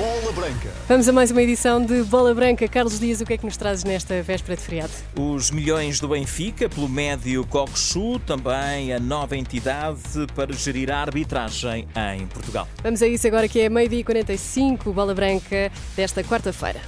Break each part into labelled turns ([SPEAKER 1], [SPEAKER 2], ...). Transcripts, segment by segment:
[SPEAKER 1] Bola Branca.
[SPEAKER 2] Vamos a mais uma edição de Bola Branca. Carlos Dias, o que é que nos trazes nesta véspera de feriado?
[SPEAKER 3] Os milhões do Benfica, pelo médio Coxu, também a nova entidade para gerir a arbitragem em Portugal.
[SPEAKER 2] Vamos a isso agora que é meio-dia 45, Bola Branca desta quarta-feira.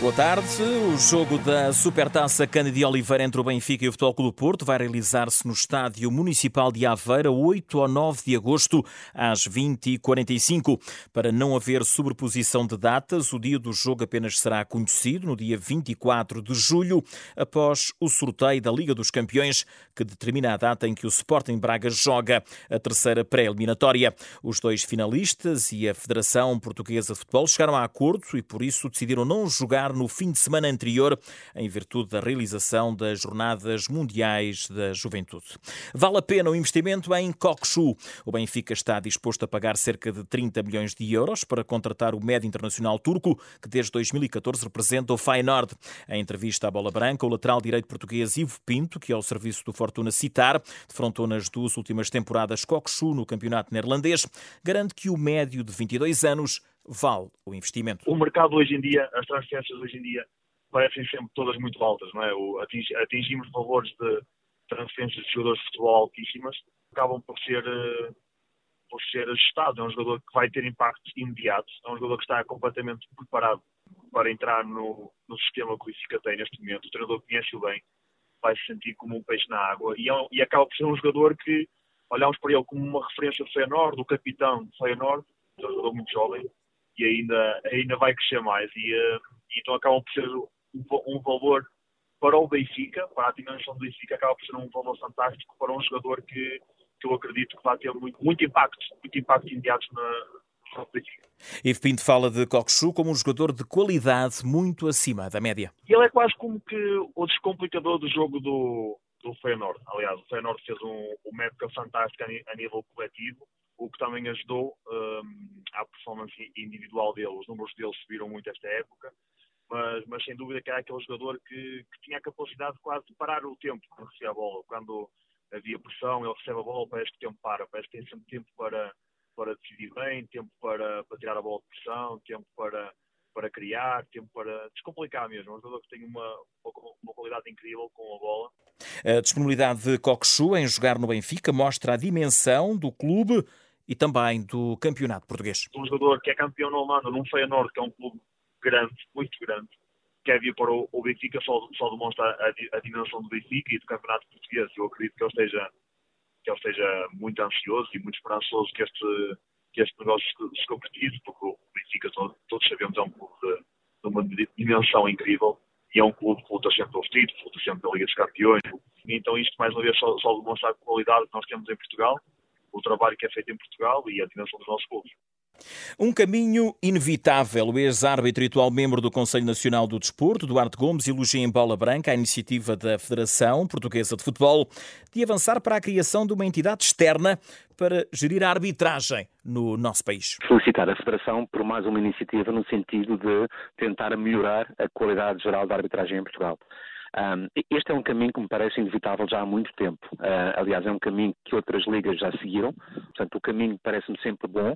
[SPEAKER 3] Boa tarde. O jogo da Supertaça Cândido de Oliveira entre o Benfica e o Futebol Clube do Porto vai realizar-se no Estádio Municipal de Aveira, 8 ou 9 de agosto, às 20h45. Para não haver sobreposição de datas, o dia do jogo apenas será conhecido no dia 24 de julho, após o sorteio da Liga dos Campeões, que determina a data em que o Sporting Braga joga a terceira pré-eliminatória. Os dois finalistas e a Federação Portuguesa de Futebol chegaram a acordo e, por isso, decidiram não jogar no fim de semana anterior, em virtude da realização das Jornadas Mundiais da Juventude. Vale a pena o investimento em Kokshu. O Benfica está disposto a pagar cerca de 30 milhões de euros para contratar o médio internacional turco, que desde 2014 representa o Feyenoord. Em entrevista à Bola Branca, o lateral direito português Ivo Pinto, que é ao serviço do Fortuna Citar, defrontou nas duas últimas temporadas Kokshu no campeonato neerlandês, garante que o médio de 22 anos vale o investimento?
[SPEAKER 4] O mercado hoje em dia, as transferências hoje em dia, parecem sempre todas muito altas, não é? atingimos valores de transferências de jogadores de futebol altíssimas, acabam por ser, eh, por ser ajustados. É um jogador que vai ter impactos imediatos, é um jogador que está completamente preparado para entrar no, no sistema que o Benfica tem neste momento. O treinador conhece-o bem, vai se sentir como um peixe na água e, é, e acaba por ser um jogador que olhamos para ele como uma referência do Feyenoord, do capitão do Feyenoord, um jogador muito jovem, e ainda, ainda vai crescer mais. E, uh, então acabam por ser um, um, valor para o Benfica, para a dimensão do Benfica, acaba por ser um valor fantástico para um jogador que, que eu acredito que vai ter muito, muito impacto, muito impacto imediato na,
[SPEAKER 3] Ivo Pinto fala de Coxu como um jogador de qualidade muito acima da média.
[SPEAKER 4] Ele é quase como que o descomplicador do jogo do, do Feyenoord. Aliás, o Feyenoord fez um, uma época fantástica a nível coletivo o que também ajudou um, à performance individual dele. Os números dele subiram muito esta época, mas, mas sem dúvida que era aquele jogador que, que tinha a capacidade de quase de parar o tempo quando recebia a bola. Quando havia pressão, ele recebe a bola, parece que o tempo para, parece que tem sempre tempo para, para decidir bem, tempo para, para tirar a bola de pressão, tempo para, para criar, tempo para descomplicar mesmo. É um jogador que tem uma, uma qualidade incrível com a bola.
[SPEAKER 3] A disponibilidade de Coxu em jogar no Benfica mostra a dimensão do clube e também do Campeonato Português.
[SPEAKER 4] Um jogador que é campeão no Holanda, num Feyenoord, que é um clube grande, muito grande, quer vir para o, Benfica, só, só demonstra a, a, dimensão do Benfica e do Campeonato Português. Eu acredito que ele esteja, que ele esteja muito ansioso e muito esperançoso que este, que este negócio se, se concretize, porque o Benfica, todos, todos sabemos, é um clube de, de uma dimensão incrível e é um clube que luta sempre pelos títulos, luta sempre pela Liga dos Campeões. Então isto, mais uma vez, só, só demonstra a qualidade que nós temos em Portugal o trabalho que é feito em Portugal e a dimensão dos nossos clubes.
[SPEAKER 3] Um caminho inevitável. O ex-árbitro e atual membro do Conselho Nacional do Desporto, Duarte Gomes, elogia em bola branca a iniciativa da Federação Portuguesa de Futebol de avançar para a criação de uma entidade externa para gerir a arbitragem no nosso país.
[SPEAKER 5] Felicitar a Federação por mais uma iniciativa no sentido de tentar melhorar a qualidade geral da arbitragem em Portugal. Este é um caminho que me parece inevitável já há muito tempo. Uh, aliás, é um caminho que outras ligas já seguiram. Portanto, o caminho parece-me sempre bom,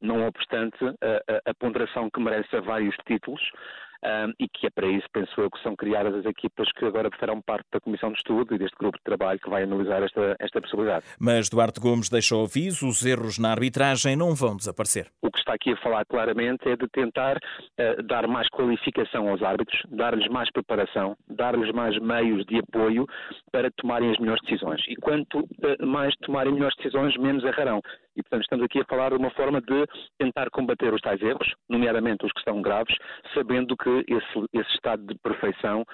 [SPEAKER 5] não obstante a, a, a ponderação que merece a vários títulos um, e que é para isso, penso eu, que são criadas as equipas que agora farão parte da Comissão de Estudo e deste grupo de trabalho que vai analisar esta, esta possibilidade.
[SPEAKER 3] Mas Duarte Gomes deixou aviso, os erros na arbitragem não vão desaparecer.
[SPEAKER 5] O que está aqui a falar claramente é de tentar uh, dar mais qualificação aos árbitros, dar-lhes mais preparação, dar-lhes mais meios de apoio para tomarem as melhores decisões. E quanto uh, mais tomarem melhores decisões, menos errarão. E, portanto, estamos aqui a falar de uma forma de tentar combater os tais erros, nomeadamente os que estão graves, sabendo que esse, esse estado de perfeição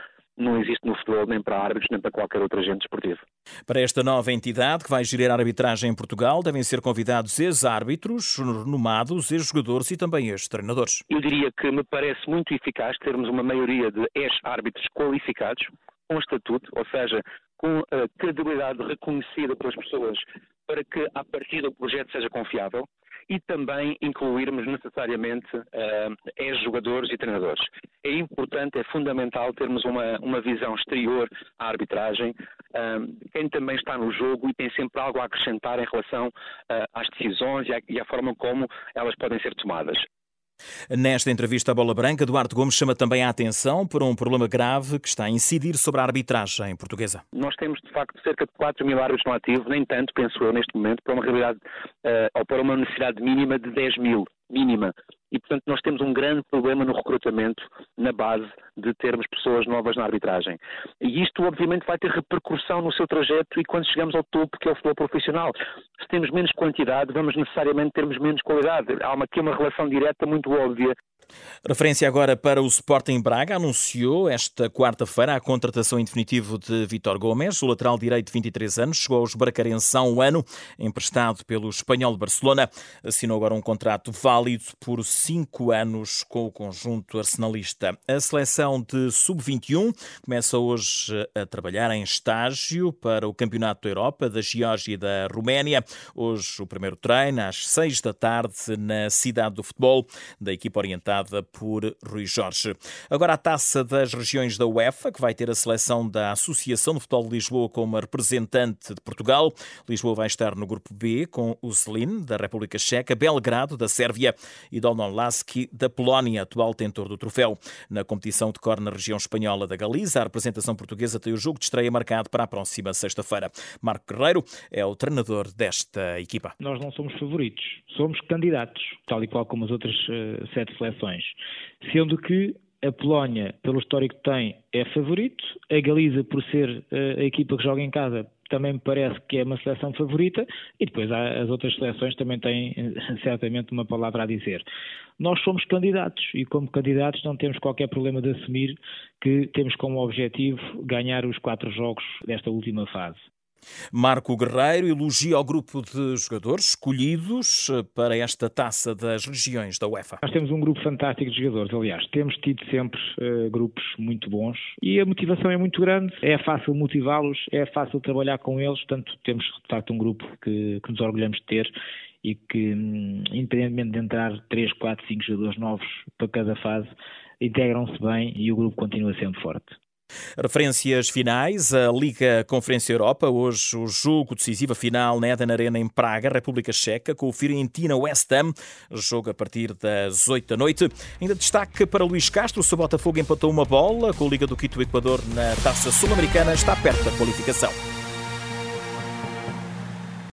[SPEAKER 5] não existe no futebol nem para árbitros nem para qualquer outro agente esportivo.
[SPEAKER 3] Para esta nova entidade que vai gerir a arbitragem em Portugal, devem ser convidados ex-árbitros, renomados, ex-jogadores e também ex-treinadores.
[SPEAKER 5] Eu diria que me parece muito eficaz termos uma maioria de ex-árbitros qualificados, com estatuto, ou seja, com a credibilidade reconhecida pelas pessoas para que, a partir do projeto, seja confiável e também incluirmos necessariamente uh, ex-jogadores e treinadores. É importante, é fundamental termos uma, uma visão exterior à arbitragem, uh, quem também está no jogo e tem sempre algo a acrescentar em relação uh, às decisões e à, e à forma como elas podem ser tomadas.
[SPEAKER 3] Nesta entrevista à Bola Branca, Duarte Gomes chama também a atenção para um problema grave que está a incidir sobre a arbitragem portuguesa.
[SPEAKER 5] Nós temos, de facto, cerca de 4 mil árbitros no ativo, nem tanto, penso eu, neste momento, para uma realidade, uh, ou para uma necessidade mínima de 10 mil mínima. E, portanto, nós temos um grande problema no recrutamento, na base de termos pessoas novas na arbitragem. E isto, obviamente, vai ter repercussão no seu trajeto e quando chegamos ao topo, que é o futebol profissional. Se temos menos quantidade, vamos necessariamente termos menos qualidade. Há aqui uma relação direta muito óbvia
[SPEAKER 3] Referência agora para o Sporting Braga, anunciou esta quarta-feira a contratação em definitivo de Vitor Gomes, o lateral direito de 23 anos, chegou aos Bracarenses há um ano, emprestado pelo Espanhol de Barcelona, assinou agora um contrato válido por cinco anos com o conjunto arsenalista. A seleção de sub-21 começa hoje a trabalhar em estágio para o Campeonato da Europa da Geórgia e da Roménia. Hoje o primeiro treino às seis da tarde na cidade do futebol da equipa orientada por Rui Jorge. Agora a taça das regiões da UEFA, que vai ter a seleção da Associação de Futebol de Lisboa como representante de Portugal. Lisboa vai estar no grupo B com o Zlin, da República Checa, Belgrado, da Sérvia e Donald Lasky, da Polónia, atual tentor do troféu. Na competição decorre na região espanhola da Galiza, a representação portuguesa tem o jogo de estreia marcado para a próxima sexta-feira. Marco Guerreiro é o treinador desta equipa.
[SPEAKER 1] Nós não somos favoritos, somos candidatos, tal e qual como as outras uh, sete seleções sendo que a Polónia, pelo histórico que tem, é favorito, a Galiza, por ser eh, a equipa que joga em casa, também me parece que é uma seleção favorita, e depois as outras seleções também têm certamente uma palavra a dizer. Nós somos candidatos e, como candidatos, não temos qualquer problema de assumir que temos como objetivo ganhar os quatro jogos desta última fase.
[SPEAKER 3] Marco Guerreiro elogia o grupo de jogadores escolhidos eh, para esta taça das regiões da UEFA.
[SPEAKER 1] Nós temos um grupo fantástico de jogadores, aliás, temos tido sempre uh, grupos muito bons e a motivação é muito grande, é fácil motivá-los, é fácil trabalhar com eles, portanto temos de facto um grupo que, que nos orgulhamos de ter e que, hum, independentemente de entrar 3, 4, 5 jogadores novos para cada fase, integram-se bem e o grupo continua sempre forte.
[SPEAKER 3] Referências finais, a Liga Conferência Europa, hoje o jogo decisivo final na Eden Arena em Praga, República Checa, com o Fiorentina West Ham, jogo a partir das 8 da noite. Ainda destaque para Luís Castro, o Botafogo empatou uma bola com a Liga do Quito Equador na Taça Sul-Americana, está perto da qualificação.